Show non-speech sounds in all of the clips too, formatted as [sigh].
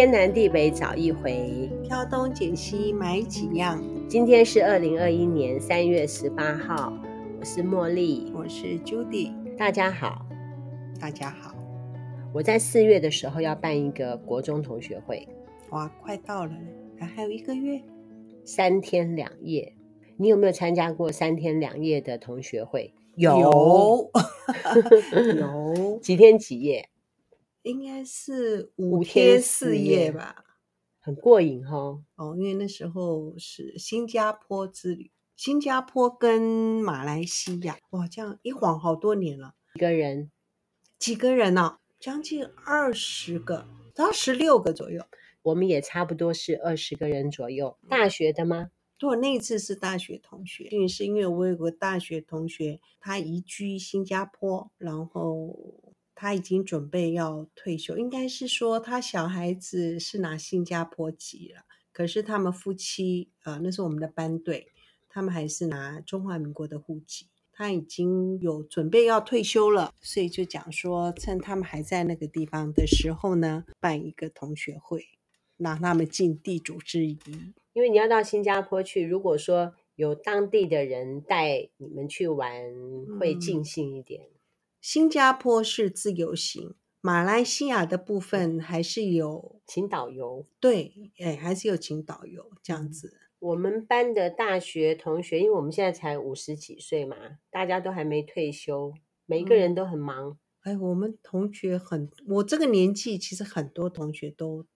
天南地北找一回，挑东拣西买几样。今天是二零二一年三月十八号，我是茉莉，我是 Judy，大家好，大家好。我在四月的时候要办一个国中同学会，哇，快到了，还还有一个月，三天两夜。你有没有参加过三天两夜的同学会？有，有，[laughs] 有 [laughs] 几天几夜？应该是五天四夜吧，很过瘾哈。哦，因为那时候是新加坡之旅，新加坡跟马来西亚，哇，这样一晃好多年了。几个人？几个人呢？将近二十个到十六个左右。我们也差不多是二十个人左右。大学的吗？对，那一次是大学同学，是因为我有个大学同学，他移居新加坡，然后。他已经准备要退休，应该是说他小孩子是拿新加坡籍了，可是他们夫妻，呃，那是我们的班队，他们还是拿中华民国的户籍。他已经有准备要退休了，所以就讲说，趁他们还在那个地方的时候呢，办一个同学会，让他们尽地主之谊。因为你要到新加坡去，如果说有当地的人带你们去玩，会尽兴一点。嗯新加坡是自由行，马来西亚的部分还是有请导游。对，哎，还是有请导游这样子。我们班的大学同学，因为我们现在才五十几岁嘛，大家都还没退休，每一个人都很忙。嗯、哎，我们同学很，我这个年纪其实很多同学都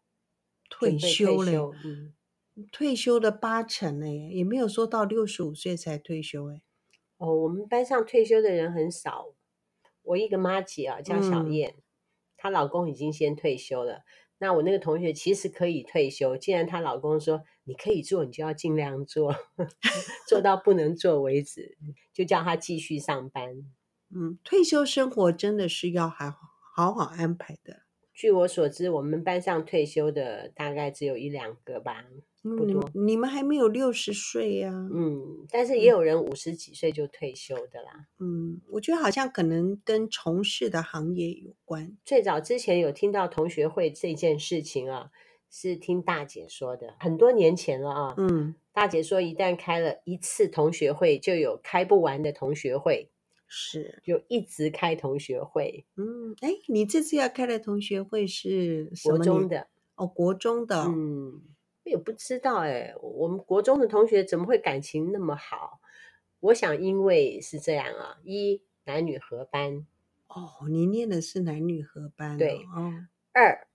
退休了，退休，嗯、退休了八成了耶，也没有说到六十五岁才退休哎。哦，我们班上退休的人很少。我一个妈姐啊，叫小燕，嗯、她老公已经先退休了。那我那个同学其实可以退休，既然她老公说你可以做，你就要尽量做，[laughs] 做到不能做为止，就叫她继续上班。嗯，退休生活真的是要好好好安排的。据我所知，我们班上退休的大概只有一两个吧。不多，你，你们还没有六十岁呀？嗯，但是也有人五十几岁就退休的啦。嗯，我觉得好像可能跟从事的行业有关。最早之前有听到同学会这件事情啊，是听大姐说的，很多年前了啊。嗯，大姐说一旦开了一次同学会，就有开不完的同学会，是，就一直开同学会。嗯，哎，你这次要开的同学会是什么？国中的哦，国中的，嗯。也不知道哎，我们国中的同学怎么会感情那么好？我想因为是这样啊，一男女合班。哦，你念的是男女合班。对，哦。二，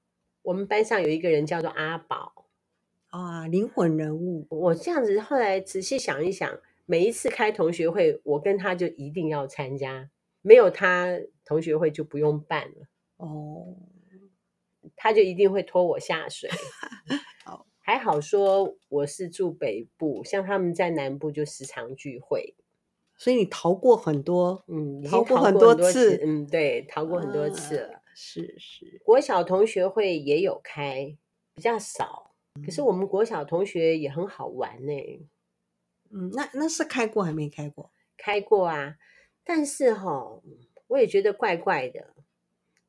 我们班上有一个人叫做阿宝。啊，灵魂人物。我这样子后来仔细想一想，每一次开同学会，我跟他就一定要参加，没有他同学会就不用办了。哦，他就一定会拖我下水。[laughs] 还好说我是住北部，像他们在南部就时常聚会，所以你逃过很多，嗯，逃过很多次，嗯，对，逃过很多次了。啊、是是，国小同学会也有开，比较少，可是我们国小同学也很好玩呢。嗯，那那是开过还没开过？开过啊，但是哈、哦，我也觉得怪怪的，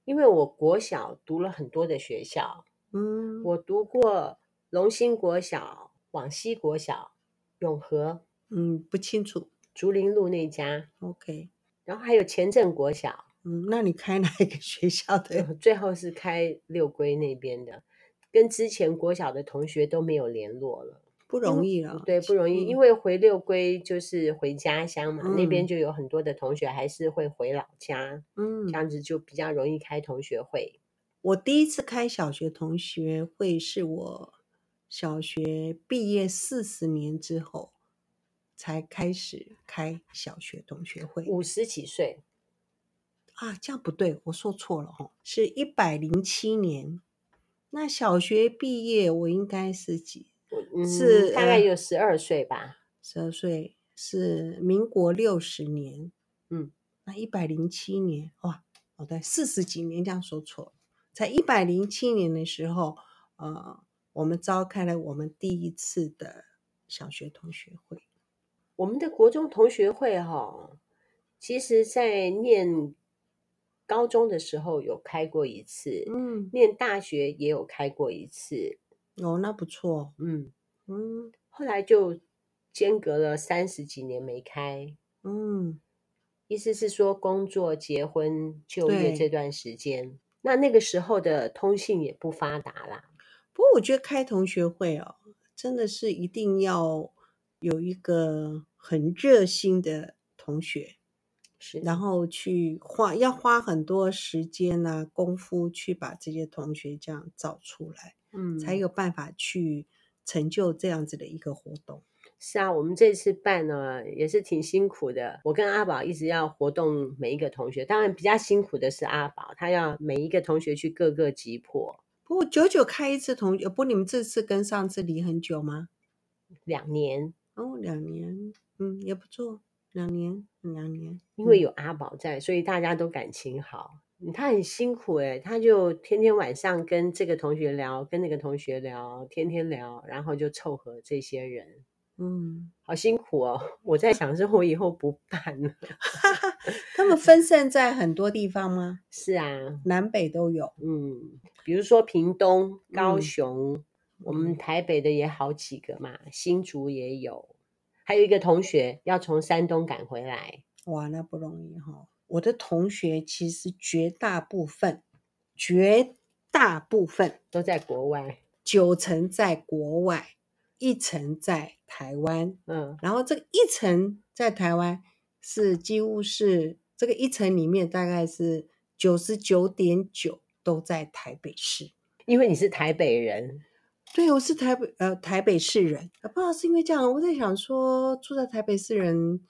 因为我国小读了很多的学校，嗯，我读过。龙兴国小、往西国小、永和，嗯，不清楚。竹林路那家，OK。然后还有前镇国小，嗯，那你开哪一个学校的？最后是开六龟那边的，跟之前国小的同学都没有联络了，不容易了。对，不容易，嗯、因为回六龟就是回家乡嘛，嗯、那边就有很多的同学还是会回老家，嗯，这样子就比较容易开同学会。我第一次开小学同学会是我。小学毕业四十年之后，才开始开小学同学会。五十几岁啊，这样不对，我说错了哦，是一百零七年。那小学毕业，我应该是几？嗯、是大概有十二岁吧。十二岁是民国六十年。嗯，那一百零七年哇，哦对，四十几年这样说错了，在一百零七年的时候，呃。我们召开了我们第一次的小学同学会。我们的国中同学会哈，其实，在念高中的时候有开过一次，嗯，念大学也有开过一次，哦，那不错，嗯。嗯。后来就间隔了三十几年没开，嗯，意思是说工作、结婚、就业这段时间，那那个时候的通信也不发达啦。不过我觉得开同学会哦，真的是一定要有一个很热心的同学。是，然后去花要花很多时间啊功夫去把这些同学这样找出来，嗯，才有办法去成就这样子的一个活动。是啊，我们这次办呢也是挺辛苦的。我跟阿宝一直要活动每一个同学，当然比较辛苦的是阿宝，他要每一个同学去各个击破。不过久久开一次同学，不，你们这次跟上次离很久吗？两年哦，两年，嗯，也不错。两年，两年，因为有阿宝在，所以大家都感情好。他很辛苦诶，他就天天晚上跟这个同学聊，跟那个同学聊，天天聊，然后就凑合这些人。嗯，好辛苦哦！我在想，说我以后不办了。他们分散在很多地方吗？[laughs] 是啊，南北都有。嗯，比如说屏东、高雄，嗯、我们台北的也好几个嘛，新竹也有。还有一个同学要从山东赶回来，哇，那不容易哈、哦！我的同学其实绝大部分，绝大部分都在国外，九成在国外，一层在台湾。嗯，然后这个一层在台湾是几乎是这个一层里面大概是九十九点九都在台北市，因为你是台北人。对，我是台北呃台北市人，不知道是因为这样，我在想说住在台北市人，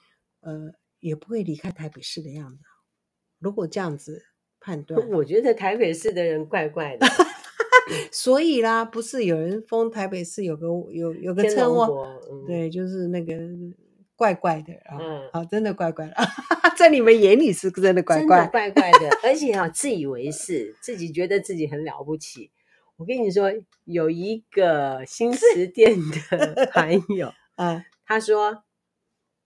呃也不会离开台北市的样子。如果这样子判断，我觉得台北市的人怪怪的，[laughs] [laughs] 所以啦，不是有人封台北市有个有有个称谓，嗯、对，就是那个怪怪的啊，嗯、好，真的怪怪的，[laughs] 在你们眼里是真的怪怪，怪怪的，[laughs] 而且啊自以为是，自己觉得自己很了不起。我跟你说，有一个新词店的朋友，啊，他说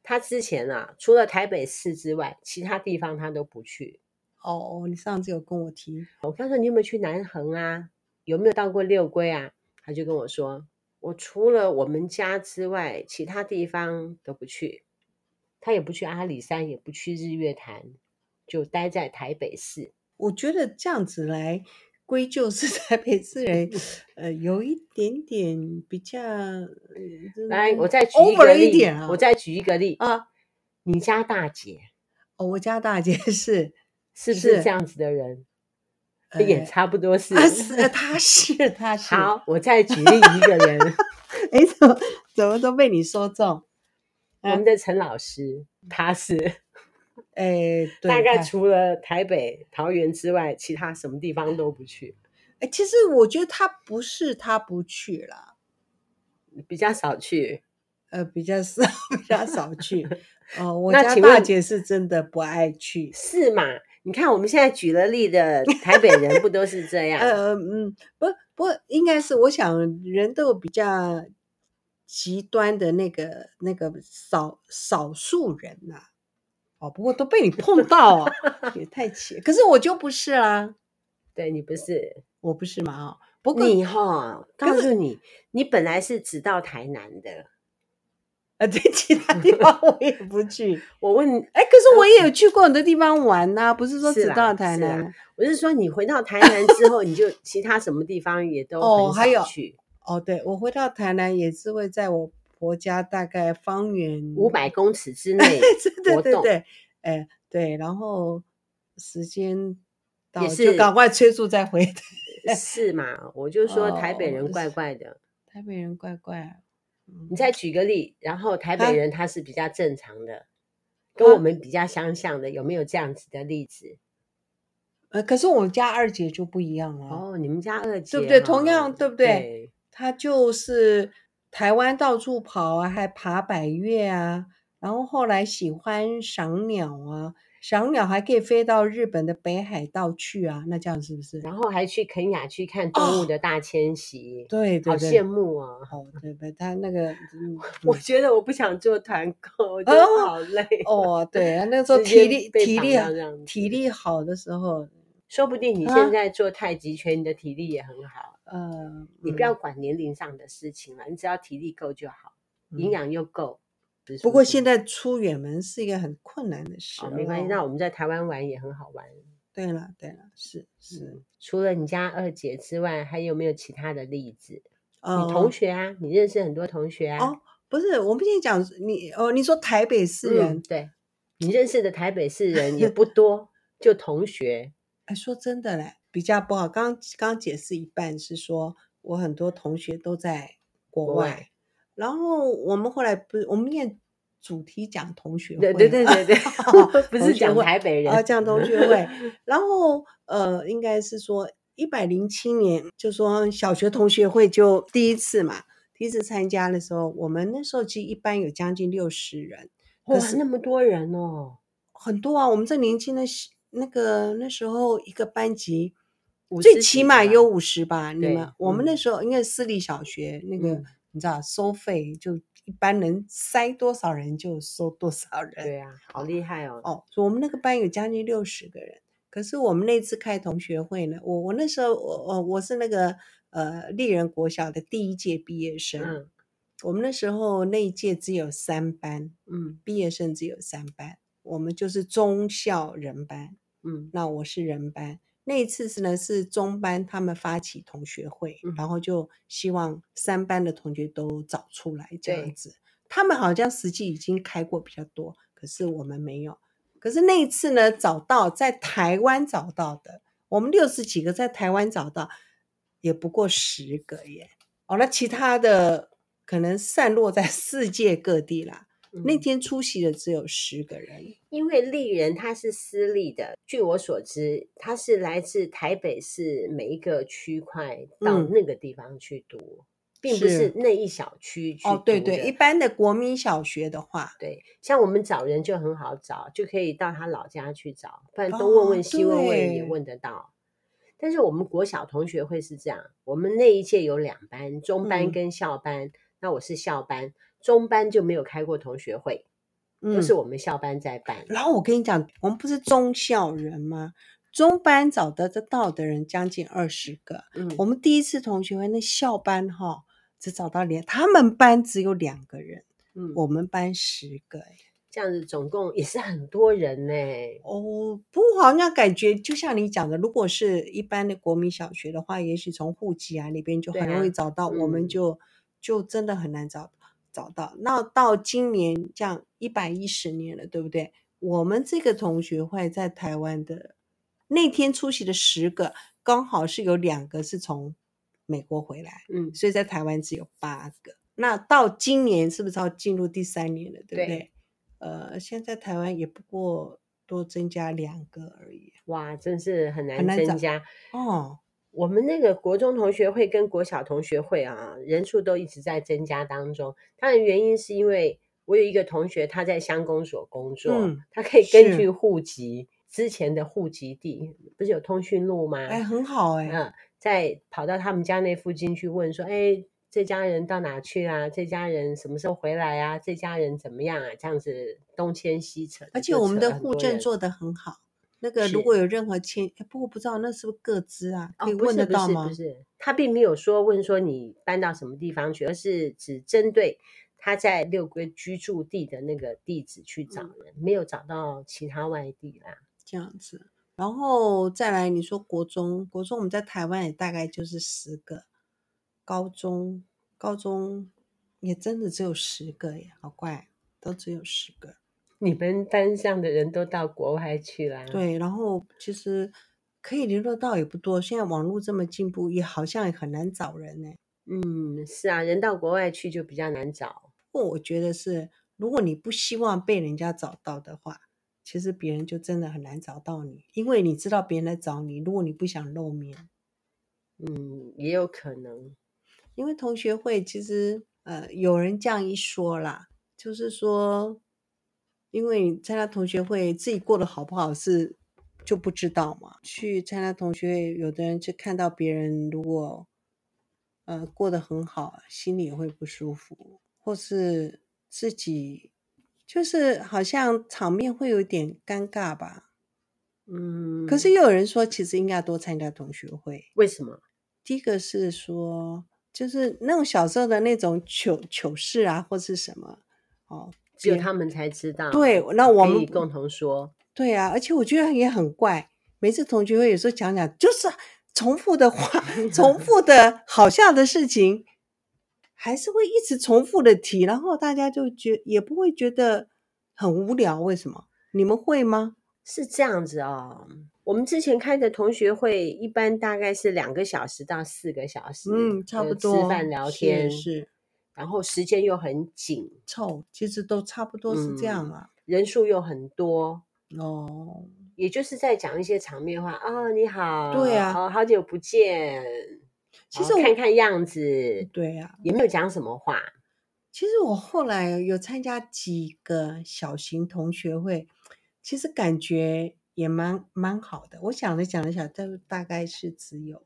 他之前啊，除了台北市之外，其他地方他都不去。哦，你上次有跟我提，我刚说你有没有去南横啊？有没有到过六龟啊？他就跟我说，我除了我们家之外，其他地方都不去。他也不去阿里山，也不去日月潭，就待在台北市。我觉得这样子来。归咎是 [laughs] 台北市人，[laughs] 呃，有一点点比较。来，我再举一个例，一点啊，我再举一个例啊，你家大姐，哦，我家大姐是是不是这样子的人？也差不多是，他是，他是，他是。好，我再举例一个人，[laughs] 哎，怎么怎么都被你说中？[laughs] 我们的陈老师，他是。哎，大概除了台北、桃园之外，其他什么地方都不去。哎，其实我觉得他不是他不去了，比较少去，呃，比较少，[laughs] 比较少去。哦，我家大姐是真的不爱去，是嘛？你看我们现在举了例的 [laughs] 台北人，不都是这样？呃，嗯，不，不，应该是我想人都有比较极端的那个那个少少数人呐、啊。哦，不过都被你碰到啊，也太奇。可是我就不是 [laughs] 啦，对你不是，我不是嘛？哦，不过你哈、哦，告诉你，你本来是只到台南的，啊，对，其他地方 [laughs] 我也不去。我问，哎，可是我也有去过很多地方玩呐、啊，不是说只到台南。是我是说，你回到台南之后，你就其他什么地方也都很少去。哦，对，我回到台南也是会在我。国家大概方圆五百公尺之内 [laughs] 对对对，哎，对，然后时间也是赶快催促再回。[laughs] 是嘛？我就说台北人怪怪的，台北人怪怪。你再举个例，然后台北人他是比较正常的，跟我们比较相像的，有没有这样子的例子？呃，可是我们家二姐就不一样了。哦，你们家二姐对不对？同样对不对？她就是。台湾到处跑啊，还爬百越啊，然后后来喜欢赏鸟啊，小鸟还可以飞到日本的北海道去啊，那这样是不是？然后还去肯雅去看动物的大迁徙，哦、对，对，对，好羡慕啊！哦，对对，他那个，[laughs] 嗯、我觉得我不想做团购，我觉得好累哦。哦，对，那时候 [laughs] 体力体力体力好的时候，说不定你现在做太极拳，你的体力也很好。嗯、呃，你不要管年龄上的事情了，你只要体力够就好，嗯、营养又够。不过现在出远门是一个很困难的事。哦，没关系，那我们在台湾玩也很好玩。对了，对了，是是、嗯。除了你家二姐之外，还有没有其他的例子？哦、你同学啊，你认识很多同学啊。哦，不是，我们现在讲你哦，你说台北市人，嗯、对，你认识的台北市人也不 [laughs] 多，就同学。哎，说真的嘞，比较不好。刚刚解释一半是说我很多同学都在国外。国外然后我们后来不是我们念主题讲同学会，对对对对对，[laughs] [laughs] 不是讲台北人啊，讲同学会。[laughs] 然后呃，应该是说一百零七年，就说小学同学会就第一次嘛，第一次参加的时候，我们那时候其实一般有将近六十人，哇，那么多人哦，很多啊。我们这年轻的那个那时候一个班级最起码有五十吧？你们我们那时候因为私立小学那个。你知道收费就一般能塞多少人就收多少人，对啊，好厉害哦！哦，我们那个班有将近六十个人，可是我们那次开同学会呢，我我那时候我我我是那个呃丽人国小的第一届毕业生，嗯，我们那时候那一届只有三班，嗯，毕业生只有三班，我们就是中校人班，嗯，那我是人班。那一次是呢，是中班他们发起同学会，嗯、然后就希望三班的同学都找出来这样子。他们好像实际已经开过比较多，可是我们没有。可是那一次呢，找到在台湾找到的，我们六十几个在台湾找到，也不过十个耶。哦，那其他的可能散落在 [laughs] 世界各地啦。那天出席的只有十个人，因为丽人他是私立的，据我所知，他是来自台北市每一个区块到那个地方去读，嗯、并不是那一小区。哦，对对，一般的国民小学的话，对，像我们找人就很好找，就可以到他老家去找，不然东问问西问问也问得到。哦、但是我们国小同学会是这样，我们那一届有两班，中班跟校班，嗯、那我是校班。中班就没有开过同学会，都是我们校班在办。嗯、然后我跟你讲，我们不是中校人吗？中班找得得到的人将近二十个。嗯，我们第一次同学会那校班哈，只找到两，他们班只有两个人。嗯，我们班十个，这样子总共也是很多人呢。哦，不过好像感觉就像你讲的，如果是一般的国民小学的话，也许从户籍啊那边就很容易找到，啊、我们就、嗯、就真的很难找到。找到，那到今年这样一百一十年了，对不对？我们这个同学会在台湾的那天出席的十个，刚好是有两个是从美国回来，嗯，所以在台湾只有八个。那到今年是不是要进入第三年了，对不对？对呃，现在台湾也不过多增加两个而已。哇，真是很难增加哦。我们那个国中同学会跟国小同学会啊，人数都一直在增加当中。当然，原因是因为我有一个同学他在乡公所工作，嗯、他可以根据户籍之前的户籍地，不是有通讯录吗？哎，很好哎。嗯，再跑到他们家那附近去问说，哎，这家人到哪去啊？这家人什么时候回来啊？这家人怎么样啊？这样子东迁西扯，而且我们的户政做得很好。那个如果有任何签，是不过不知道那是不是各自啊？可以问得到吗？哦、不是，不是，不是，他并没有说问说你搬到什么地方去，而是只针对他在六龟居住地的那个地址去找人，嗯、没有找到其他外地啦。这样子，然后再来你说国中，国中我们在台湾也大概就是十个，高中高中也真的只有十个耶，好怪，都只有十个。你们班上的人都到国外去了？对，然后其实可以联络到也不多。现在网络这么进步，也好像也很难找人呢。嗯，是啊，人到国外去就比较难找。不过我觉得是，如果你不希望被人家找到的话，其实别人就真的很难找到你，因为你知道别人来找你。如果你不想露面，嗯，也有可能。因为同学会其实，呃，有人这样一说啦，就是说。因为参加同学会自己过得好不好是就不知道嘛。去参加同学会，有的人就看到别人如果呃过得很好，心里也会不舒服，或是自己就是好像场面会有点尴尬吧。嗯，可是又有人说，其实应该多参加同学会。为什么？第一个是说，就是那种小时候的那种糗糗事啊，或是什么哦，只有他们才知道。对，那我们共同说。对啊，而且我觉得也很怪，每次同学会有时候讲讲，就是重复的话，[laughs] 重复的好笑的事情，还是会一直重复的提，然后大家就觉也不会觉得很无聊。为什么？你们会吗？是这样子哦，我们之前开的同学会一般大概是两个小时到四个小时，嗯，差不多，吃饭聊天是，是，然后时间又很紧凑，其实都差不多是这样啊，嗯、人数又很多哦，也就是在讲一些场面话啊、哦，你好，对啊，好，好久不见，其实我看看样子，对啊，也没有讲什么话。其实我后来有参加几个小型同学会。其实感觉也蛮蛮好的。我想了想了想，这大概是只有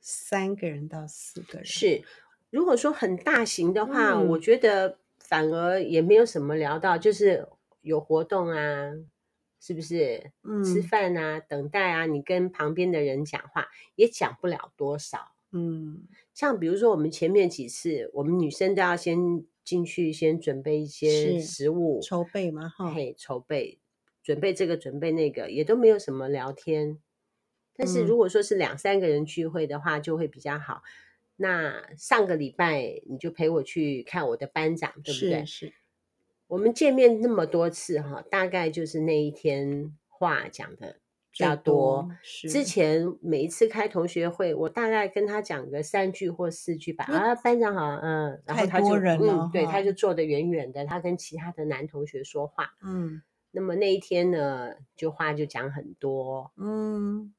三个人到四个人。是，如果说很大型的话，嗯，我觉得反而也没有什么聊到，就是有活动啊，是不是？嗯，吃饭啊，等待啊，你跟旁边的人讲话也讲不了多少。嗯，像比如说我们前面几次，我们女生都要先进去，先准备一些食物，筹备嘛，哈，嘿，筹备。准备这个，准备那个，也都没有什么聊天。但是如果说是两三个人聚会的话，就会比较好。嗯。那上个礼拜你就陪我去看我的班长，对不对？我们见面那么多次哈，大概就是那一天话讲的比较多。是。之前每一次开同学会，我大概跟他讲个三句或四句吧。啊，班长好，嗯，然后他就嗯，对，他就坐得远远的，他跟其他的男同学说话，嗯。那么那一天呢，就话就讲很多，嗯，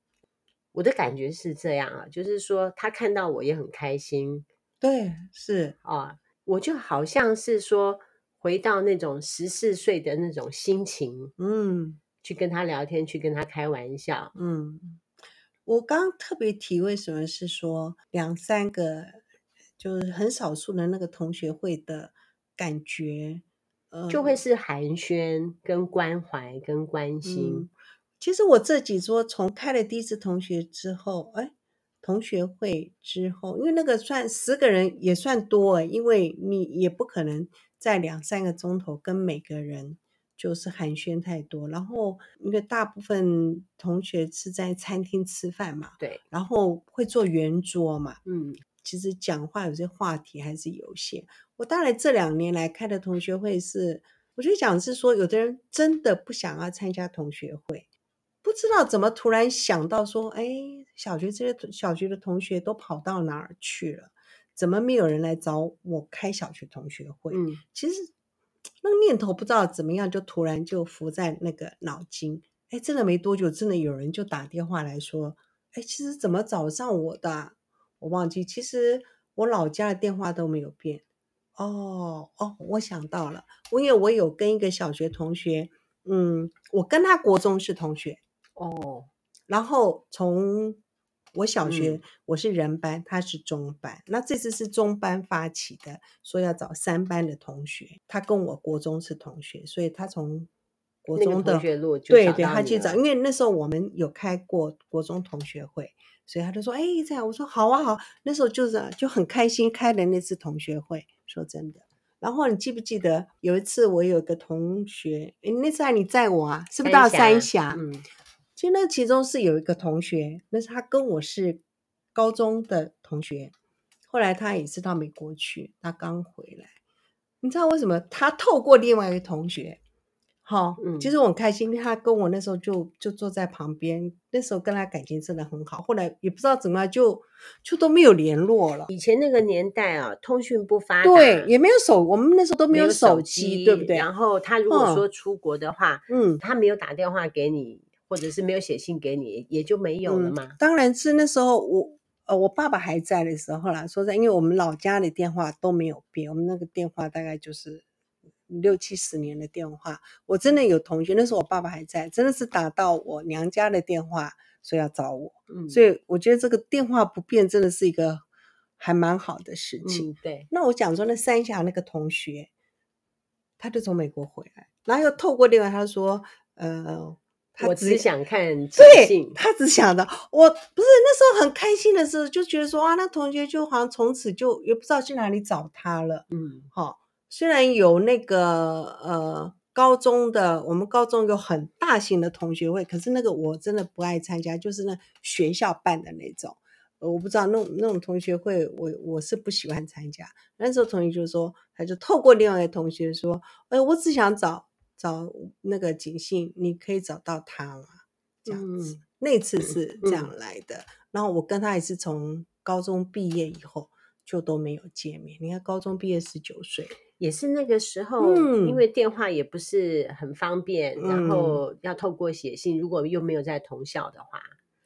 我的感觉是这样啊，就是说他看到我也很开心，对，是啊，我就好像是说回到那种十四岁的那种心情，嗯，去跟他聊天，去跟他开玩笑，嗯，我刚特别提为什么是说两三个，就是很少数的那个同学会的感觉。就会是寒暄、跟关怀、跟关心。嗯，其实我这几桌，从开了第一次同学之后，哎，同学会之后，因为那个算十个人也算多哎，因为你也不可能在两三个钟头跟每个人就是寒暄太多。然后，因为大部分同学是在餐厅吃饭嘛，对，然后会坐圆桌嘛，嗯。其实讲话有些话题还是有限。我大概这两年来开的同学会是，我就讲是说，有的人真的不想要参加同学会，不知道怎么突然想到说，哎，小学这些小学的同学都跑到哪儿去了？怎么没有人来找我开小学同学会？嗯，其实那个念头不知道怎么样，就突然就浮在那个脑筋。哎，真的没多久，真的有人就打电话来说，哎，其实怎么找上我的？我忘记，其实我老家的电话都没有变。哦哦，我想到了，我因为我有跟一个小学同学，嗯，我跟他国中是同学哦。然后从我小学、嗯、我是人班，他是中班，那这次是中班发起的，说要找三班的同学。他跟我国中是同学，所以他从国中的、对对，他去找，因为那时候我们有开过国中同学会。所以他就说：“哎，这样。”我说：“好啊，好。”那时候就是就很开心开的那次同学会。说真的，然后你记不记得有一次我有个同学，哎，那次还你载我啊？是不是到三峡？嗯，其实那其中是有一个同学，那是他跟我是高中的同学，后来他也是到美国去，他刚回来。你知道为什么？他透过另外一个同学。好，嗯，其实我很开心，他跟我那时候就就坐在旁边，那时候跟他感情真的很好。后来也不知道怎么样，就就都没有联络了。以前那个年代啊，通讯不发达，对，也没有手，我们那时候都没有手机，手机对不对？然后他如果说出国的话，嗯，他没有打电话给你，或者是没有写信给你，也就没有了嘛。嗯，当然是那时候我呃我爸爸还在的时候啦，说在，因为我们老家的电话都没有变，我们那个电话大概就是。六七十年的电话。我真的有同学，那时候我爸爸还在，真的是打到我娘家的电话，说要找我。嗯，所以我觉得这个电话不变真的是一个还蛮好的事情。嗯、对。那我讲说，那三峡那个同学，他就从美国回来，然后又透过电话，他说，呃。我只想看对，他只想的，我不是那时候很开心的时候，就觉得说啊，那同学就好像从此就也不知道去哪里找他了。嗯，好，虽然有那个呃高中的，我们高中有很大型的同学会，可是那个我真的不爱参加，就是那学校办的那种，我不知道那种那种同学会，我我是不喜欢参加。那时候同学就说，他就透过另外一个同学说，哎，我只想找。找那个警信，你可以找到他吗？这样子，嗯、那次是这样来的。嗯、然后我跟他也是从高中毕业以后就都没有见面。你看，高中毕业十九岁，也是那个时候，嗯、因为电话也不是很方便，嗯、然后要透过写信，如果又没有在同校的话，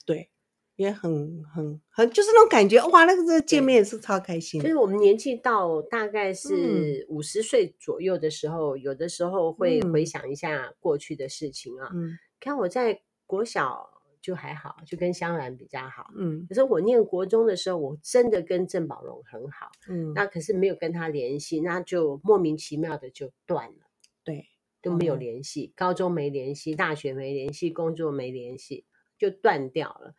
对。也很很很，就是那种感觉哇！那个这见面也是超开心。就是我们年纪到大概是五十岁左右的时候，嗯、有的时候会回想一下过去的事情啊。嗯，看我在国小就还好，就跟香兰比较好。嗯，可是我念国中的时候，我真的跟郑宝荣很好。嗯，那可是没有跟他联系，那就莫名其妙的就断了。对，都没有联系，嗯、高中没联系，大学没联系，工作没联系，就断掉了。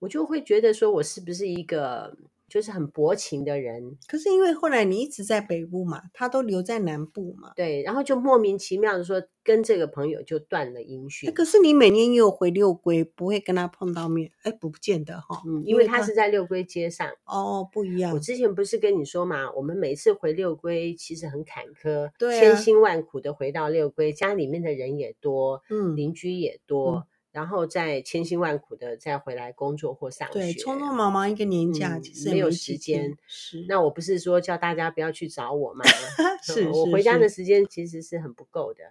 我就会觉得说，我是不是一个就是很薄情的人？可是因为后来你一直在北部嘛，他都留在南部嘛，对，然后就莫名其妙的说跟这个朋友就断了音讯。可是你每年也有回六龟，不会跟他碰到面？哎，不见得哈，嗯，因为他是在六龟街上。哦，不一样。我之前不是跟你说嘛，我们每次回六龟其实很坎坷，对啊，千辛万苦的回到六龟，家里面的人也多，嗯，邻居也多。嗯然后再千辛万苦的再回来工作或上学，对，匆匆忙忙一个年假，嗯、其实没有时间。是，那我不是说叫大家不要去找我嘛？[laughs] 是，我回家的时间其实是很不够的。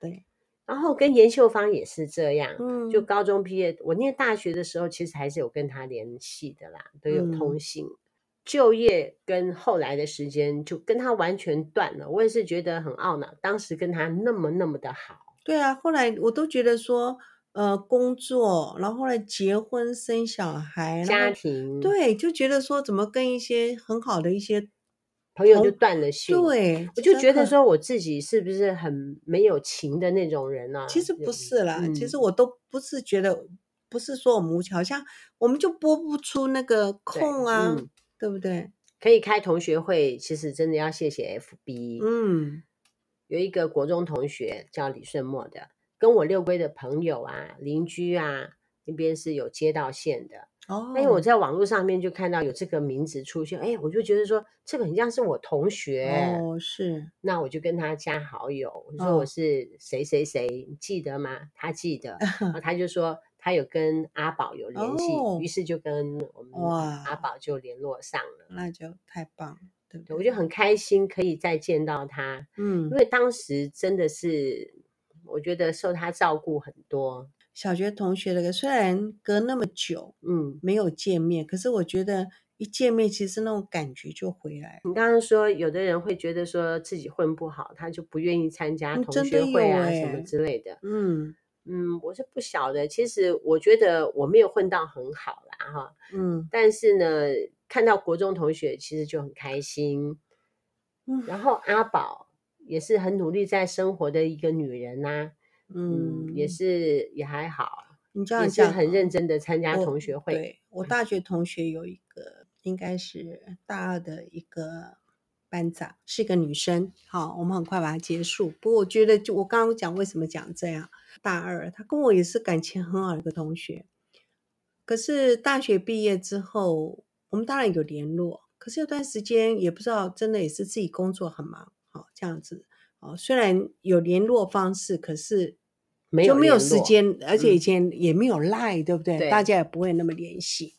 对，然后跟严秀芳也是这样。嗯，就高中毕业，我念大学的时候，其实还是有跟他联系的啦，都有通信。嗯、就业跟后来的时间，就跟他完全断了。我也是觉得很懊恼，当时跟他那么那么的好。对啊，后来我都觉得说。呃，工作，然后后来结婚生小孩，家庭，对，就觉得说怎么跟一些很好的一些朋友就断了线。对，我就觉得说我自己是不是很没有情的那种人呢？啊？其实不是啦，嗯、其实我都不是觉得，不是说我们好像我们就拨不出那个空啊，对，嗯、对不对？可以开同学会，其实真的要谢谢 FB。嗯，有一个国中同学叫李顺墨的。跟我六龟的朋友啊、邻居啊，那边是有接到线的哦。因为我在网络上面就看到有这个名字出现，哎，我就觉得说这个很像是我同学哦，是。那我就跟他加好友，我说我是谁谁谁，你记得吗？他记得，[laughs] 然后他就说他有跟阿宝有联系，于是就跟我们阿宝就联络上了，那就太棒了，对不对？我就很开心可以再见到他，嗯，因为当时真的是。我觉得受他照顾很多。小学同学那个虽然隔那么久，嗯，没有见面，可是我觉得一见面，其实那种感觉就回来。你刚刚说有的人会觉得说自己混不好，他就不愿意参加同学会啊什么之类的。嗯嗯，我是不晓得。其实我觉得我没有混到很好啦，哈。嗯，但是呢，看到国中同学其实就很开心。嗯，然后阿宝。也是很努力在生活的一个女人呐、啊，嗯，也是也还好，你这样讲，也是很认真的参加同学会。我对我大学同学有一个，应该是大二的一个班长，是一个女生。好，我们很快把它结束。不过我觉得，就我刚刚讲为什么讲这样，大二她跟我也是感情很好的一个同学，可是大学毕业之后，我们当然有联络，可是有段时间也不知道，真的也是自己工作很忙。这样子哦，虽然有联络方式，可是就没有时间，而且以前也没有嗯、对不对？对，大家也不会那么联系。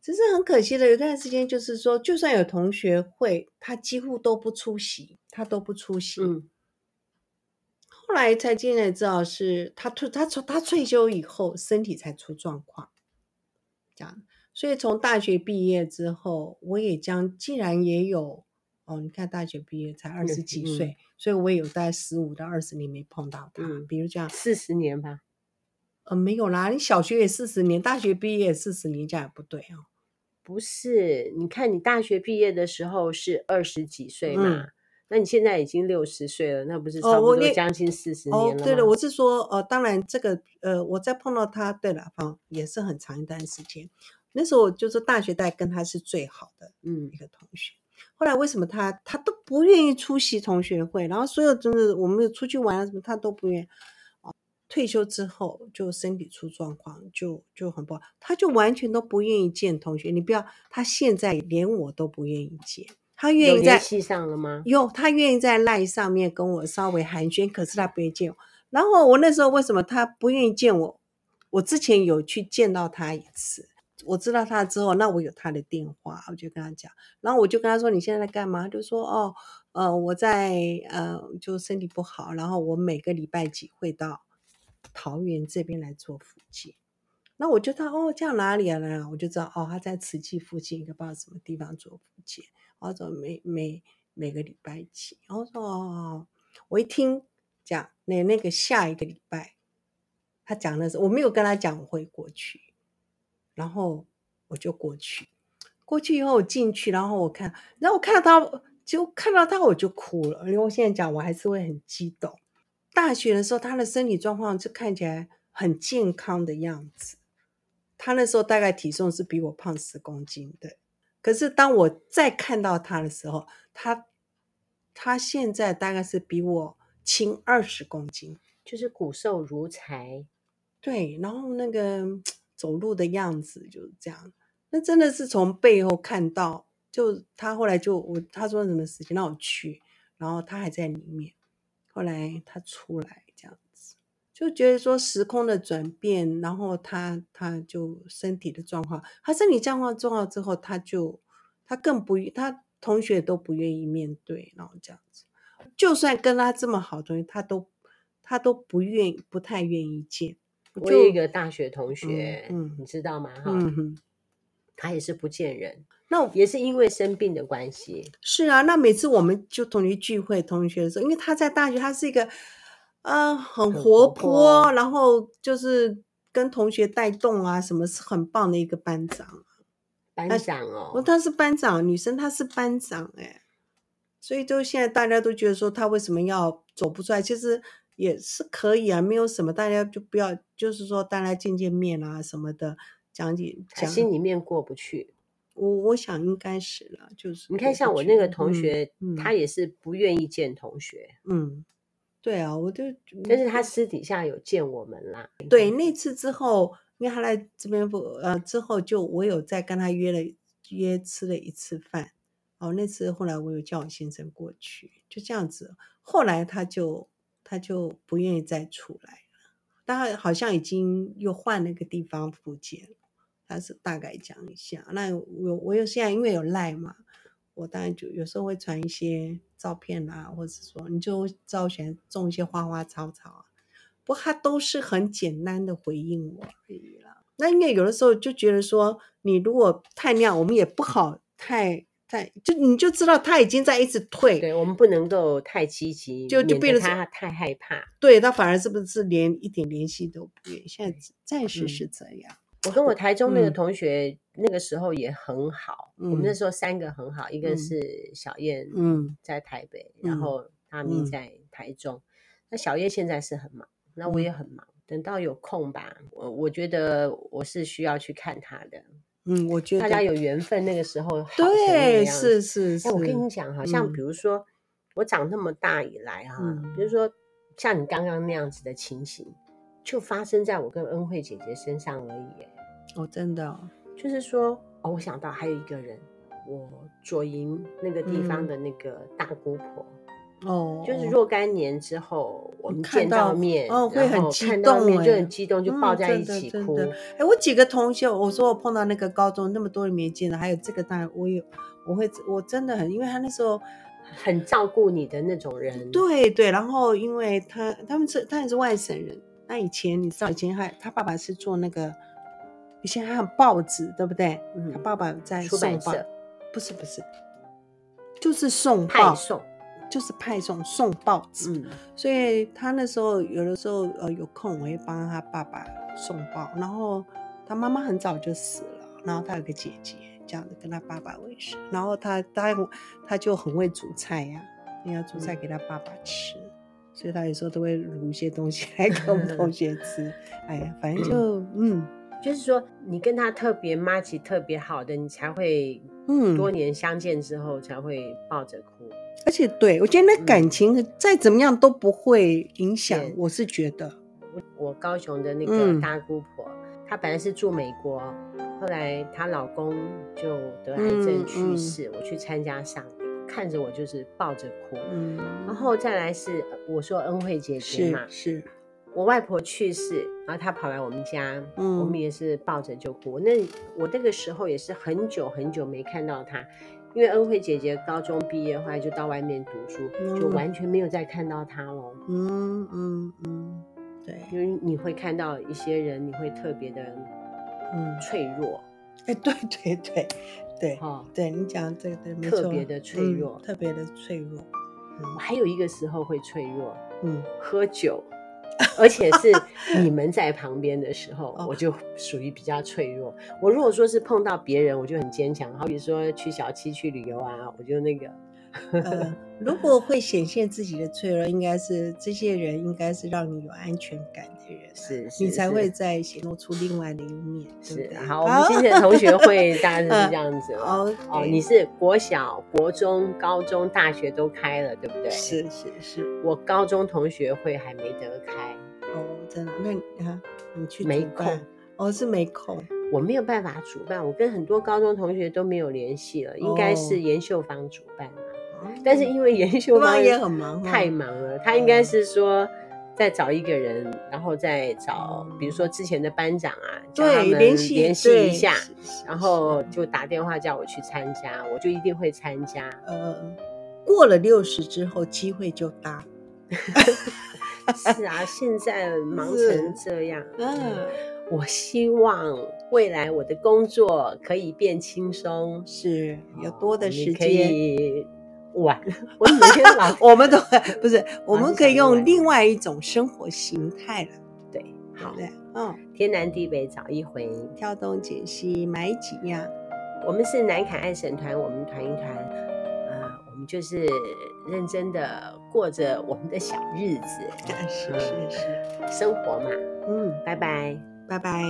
只是很可惜的，有段时间就是说，就算有同学会，他几乎都不出席，他都不出席。嗯、后来才进来知道是他退，他从他退休以后，身体才出状况。这样，所以从大学毕业之后，我也将既然也有。哦，你看大学毕业才二十几岁，嗯、所以我也有大概十五到二十年没碰到他。嗯、比如这样四十年吧。呃，没有啦，你小学也四十年，大学毕业四十年，这样也不对哦。不是，你看你大学毕业的时候是二十几岁嘛，嗯、那你现在已经六十岁了，那不是差不多将近四十年了对了，我是说，呃，当然这个，呃，我再碰到他，对了，方也是很长一段时间。那时候就是大学代跟他是最好的，嗯，一个同学。嗯、后来为什么他他都不愿意出席同学会，然后所有就是我们出去玩啊什么，他都不愿意。退休之后就身体出状况，就就很不好，他就完全都不愿意见同学。你不要，他现在连我都不愿意见，他愿意在联系上了吗？有，他愿意在赖上面跟我稍微寒暄，可是他不愿意见我。然后我那时候为什么他不愿意见我？我之前有去见到他一次，我知道他之后，那我有他的电话，我就跟他讲，然后我就跟他说：“你现在在干嘛？”他就说：“哦，呃，我在呃，就身体不好，然后我每个礼拜几会到。”桃园这边来做复健，那我就知道哦，这样哪里啊？我就知道哦，他在慈济附近一个不知道什么地方做复健，然后说每每每个礼拜几，然后说哦，我一听讲那那个下一个礼拜，他讲的是我没有跟他讲我会过去，然后我就过去，过去以后我进去，然后我看，然后我看到他就看到他我就哭了，因为我现在讲我还是会很激动。大学的时候，他的身体状况就看起来很健康的样子。他那时候大概体重是比我胖十公斤的。可是当我再看到他的时候，他他现在大概是比我轻二十公斤，就是骨瘦如柴。对，然后那个走路的样子就是这样。那真的是从背后看到，就他后来就我他说什么时间让我去，然后他还在里面。后来他出来这样子，就觉得说时空的转变，然后他他就身体的状况，他身体状况重要之后，他就他更不他同学都不愿意面对，然后这样子，就算跟他这么好的同学，他都他都不愿，不太愿意见。我有一个大学同学，嗯，嗯你知道吗？哈、嗯，他也是不见人。那也是因为生病的关系。是啊，那每次我们就同学聚会，同学的时候，因为他在大学，他是一个，呃，很活泼，活泼然后就是跟同学带动啊，什么是很棒的一个班长。班长哦，他，他是班长，女生她是班长哎，所以就现在大家都觉得说他为什么要走不出来，其实也是可以啊，没有什么，大家就不要，就是说大家见见面啊什么的，讲几讲，心里面过不去。我我想应该是了，就是你看，像我那个同学，他也是不愿意见同学。嗯，对啊，我就，但是他私底下有见我们啦。对，那次之后，因为他来这边不呃之后，就我有再跟他约了约吃了一次饭。哦，那次后来我有叫我先生过去，就这样子。后来他就他就不愿意再出来了，但好像已经又换了个地方复健。他是大概讲一下，那我我有现在因为有赖嘛，我当然就有时候会传一些照片啊，或者说你就照选种一些花花草草啊，不过他都是很简单的回应我而已啦。那因为有的时候就觉得说，你如果太那样，我们也不好太太就你就知道他已经在一直退，对，我们不能够太积极，就就变得他太害怕，对他反而是不是连一点联系都不愿意，现在暂时是这样。嗯我跟我台中那个同学那个时候也很好，嗯、我们那时候三个很好，嗯、一个是小燕，嗯，在台北，嗯、然后阿咪在台中。嗯、那小燕现在是很忙，那我也很忙。嗯、等到有空吧，我我觉得我是需要去看他的。嗯，我觉得大家有缘分，那个时候对，是是是。我跟你讲，好像比如说、嗯、我长那么大以来哈，嗯、比如说像你刚刚那样子的情形，就发生在我跟恩惠姐姐身上而已。哦，真的、哦，就是说，哦，我想到还有一个人，我左营那个地方的那个大姑婆，哦、嗯，就是若干年之后我们见到面，哦，会很激动，看到面就很激动，就抱在一起哭。哎、嗯，我几个同学，我说我碰到那个高中那么多年没见了，还有这个当然我有，我会，我真的很，因为他那时候很照顾你的那种人，对对，然后因为他他们是他也是外省人，那以前你知道以前还他爸爸是做那个。以前还有报纸，对不对？嗯，他爸爸在出版社，不是不是，就是送派送，就是派送送报纸。嗯，所以他那时候有的时候呃有空，我会帮他爸爸送报。然后他妈妈很早就死了，然后他有个姐姐，这样子跟他爸爸为生。然后他他他就很会煮菜呀、要煮菜给他爸爸吃。嗯所以他有时候都会卤一些东西来给我们同学吃。哎呀，反正就嗯，就是说你跟他特别妈吉特别好的，你才会嗯，多年相见之后才会抱着哭。而且对我觉得那感情再怎么样都不会影响，我是觉得。我高雄的那个大姑婆，她本来是住美国，后来她老公就得癌症去世，我去参加丧礼。看着我就是抱着哭，嗯，然后再来是我说恩惠姐姐嘛，是，是我外婆去世，然后他跑来我们家，嗯，我们也是抱着就哭。那我那个时候也是很久很久没看到他，因为恩惠姐姐高中毕业后来就到外面读书，嗯，就完全没有再看到他了。嗯嗯嗯，对，因为你会看到一些人，你会特别的嗯脆弱。哎，对对对。对，哦，对你讲这个对，特别的脆弱，嗯、特别的脆弱。我还有一个时候会脆弱，嗯，喝酒，[laughs] 而且是你们在旁边的时候，我就属于比较脆弱。我如果说是碰到别人，我就很坚强。好比说去小七去旅游啊，我就那个。呃，如果会显现自己的脆弱，应该是这些人应该是让你有安全感的人，是，是你才会再显露出另外的一面。是，好，[laughs] 我们今天的同学会大概是这样子哦。哦，你是国小、国中、高中、大学都开了，对不对？是是是，我高中同学会还没得开。哦，真的？那你啊，你去没空？哦，是没空，我没有办法主办。我跟很多高中同学都没有联系了，应该是严秀芳主办。但是因为研修班也很忙，太忙了。他应该是说再找一个人，然后再找，比如说之前的班长啊，叫他们联系联系一下，然后就打电话叫我去参加，我就一定会参加。呃，过了六十之后，机会就大。[laughs] 是啊，现在忙成这样。[laughs] 嗯，我希望未来我的工作可以变轻松，是有多的时间。晚，[laughs] 我每天老，[laughs] 我们都 [laughs] 不是，我们可以用另外一种生活形态了。对，好。的，嗯，天南地北找一回，挑东拣西买几样。我们是南凯爱神团，我们团一团，呃，我们就是认真的过着我们的小日子，是是是，生活嘛，嗯，拜拜，拜拜。